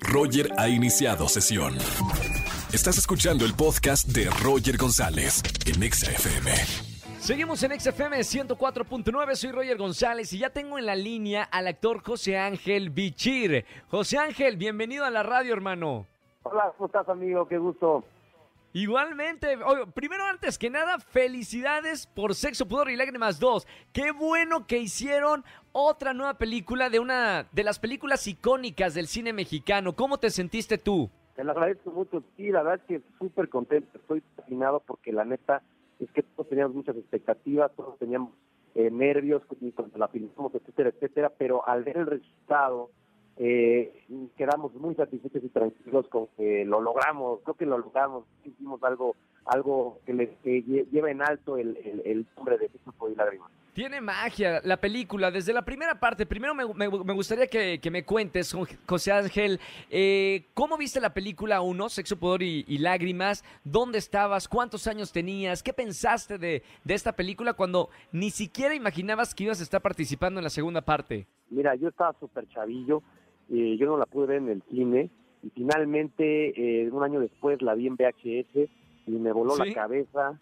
Roger ha iniciado sesión. Estás escuchando el podcast de Roger González en Exa FM. Seguimos en XFM 104.9, soy Roger González y ya tengo en la línea al actor José Ángel Bichir. José Ángel, bienvenido a la radio, hermano. Hola, ¿cómo estás, amigo? Qué gusto. Igualmente, primero antes que nada, felicidades por Sexo, Pudor y Lágrimas 2. Qué bueno que hicieron otra nueva película de una de las películas icónicas del cine mexicano. ¿Cómo te sentiste tú? Te lo agradezco mucho. Sí, la verdad es que súper contento. Estoy fascinado porque la neta es que todos teníamos muchas expectativas, todos teníamos eh, nervios cuando la filmamos, etcétera, etcétera, pero al ver el resultado eh, quedamos muy satisfechos y tranquilos con que lo logramos, creo que lo logramos, hicimos algo algo que, le, lleva en alto el, el, nombre de Jesús y Lágrimas. Tiene magia la película, desde la primera parte. Primero me, me, gustaría que, que, me cuentes, José Ángel, eh, ¿cómo viste la película 1, Sexo, Poder y, Lágrimas? ¿Dónde estabas? ¿Cuántos años tenías? ¿Qué pensaste de, de esta película cuando ni siquiera imaginabas que ibas a estar participando en la segunda parte? Mira, yo estaba súper chavillo, eh, yo no la pude ver en el cine y finalmente eh, un año después la vi en VHS y me voló la cabeza,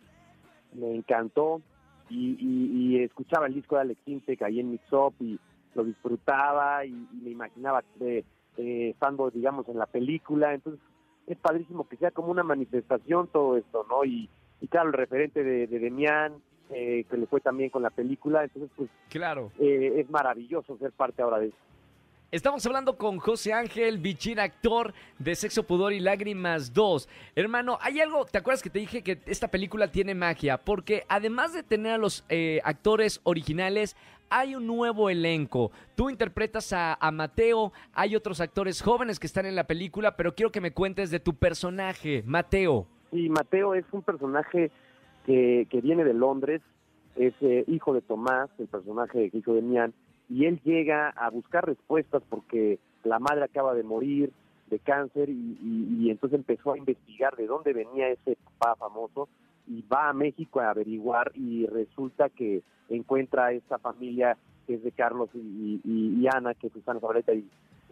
me encantó y, escuchaba el disco de Alex Intec ahí en Mix Up y lo disfrutaba y, me imaginaba eh, estando, digamos, en la película, entonces es padrísimo que sea como una manifestación todo esto, ¿no? Y, claro, el referente de, de Demian, que le fue también con la película, entonces pues claro es maravilloso ser parte ahora de eso. Estamos hablando con José Ángel Bichir, actor de Sexo, Pudor y Lágrimas 2. Hermano, hay algo, ¿te acuerdas que te dije que esta película tiene magia? Porque además de tener a los eh, actores originales, hay un nuevo elenco. Tú interpretas a, Mateo, hay otros actores jóvenes que están en la película, pero quiero que me cuentes de tu personaje, Mateo. Sí, Mateo es un personaje que, viene de Londres, es eh, hijo de Tomás, el personaje que hizo de Mian y él llega a buscar respuestas porque la madre acaba de morir de cáncer y, entonces empezó a investigar de dónde venía ese papá famoso y va a México a averiguar y resulta que encuentra a esta familia que es de Carlos y, Ana, que es Susana Zabaleta y,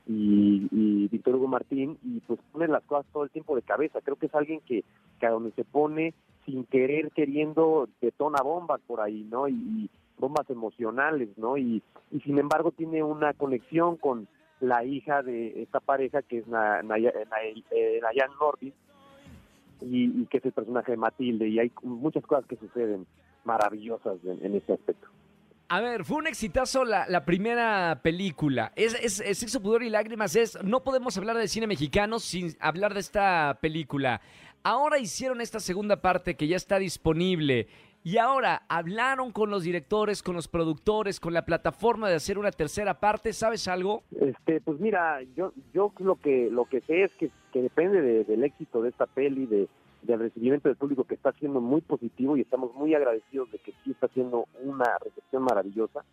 y, Víctor Hugo Martín, y pues pone las cosas todo el tiempo de cabeza. Creo que es alguien que, que a donde se pone sin querer, queriendo, detona bombas por ahí, ¿no? Y, bombas emocionales, ¿no? Y, sin embargo tiene una conexión con la hija de esta pareja que es eh, Nayan Norbin y, y, que es el personaje de Matilde y hay muchas cosas que suceden maravillosas en, en ese aspecto. A ver, fue un exitazo la, la primera película. Es, es, es, Sexo, Pudor y Lágrimas. Es, no podemos hablar de cine mexicano sin hablar de esta película. Ahora hicieron esta segunda parte que ya está disponible. Y ahora, ¿hablaron con los directores, con los productores, con la plataforma de hacer una tercera parte? ¿Sabes algo? Este, pues mira, yo yo lo que lo que sé es que, que depende del éxito de esta peli, de, del recibimiento del público que está siendo muy positivo y estamos muy agradecidos de que sí está haciendo una recepción maravillosa.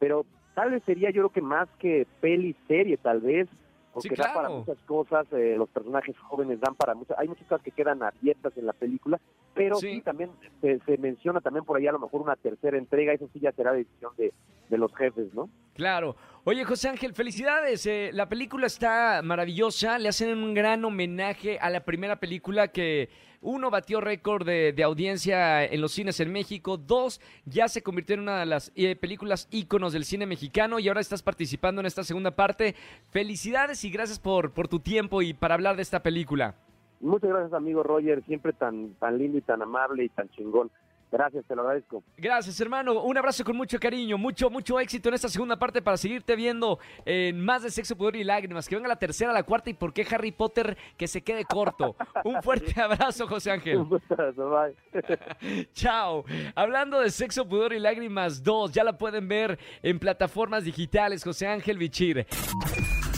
Pero tal vez sería yo creo que más que peli serie, tal vez, porque da para muchas cosas, eh, los personajes jóvenes dan para muchas, hay muchas cosas que quedan abiertas en la película, pero sí, también se, menciona también por ahí a lo mejor una tercera entrega, eso sí ya será decisión de, de los jefes, ¿no? Claro. Oye, José Ángel, felicidades. Eh, la película está maravillosa. Le hacen un gran homenaje a la primera película que, uno, batió récord de, audiencia en los cines en México. Dos, ya se convirtió en una de las eh, películas íconos del cine mexicano y ahora estás participando en esta segunda parte. Felicidades y gracias por, por tu tiempo y para hablar de esta película. Muchas gracias, amigo Roger. Siempre tan, tan lindo y tan amable y tan chingón. Gracias, te lo agradezco. Gracias, hermano. Un abrazo con mucho cariño, mucho, mucho éxito en esta segunda parte para seguirte viendo en más de sexo, poder y lágrimas. Que venga la tercera, la cuarta y por qué Harry Potter que se quede corto. Un fuerte abrazo, José Ángel. Un abrazo, bye. Chao. Hablando de sexo, pudor y lágrimas 2, ya la pueden ver en plataformas digitales, José Ángel Bichir.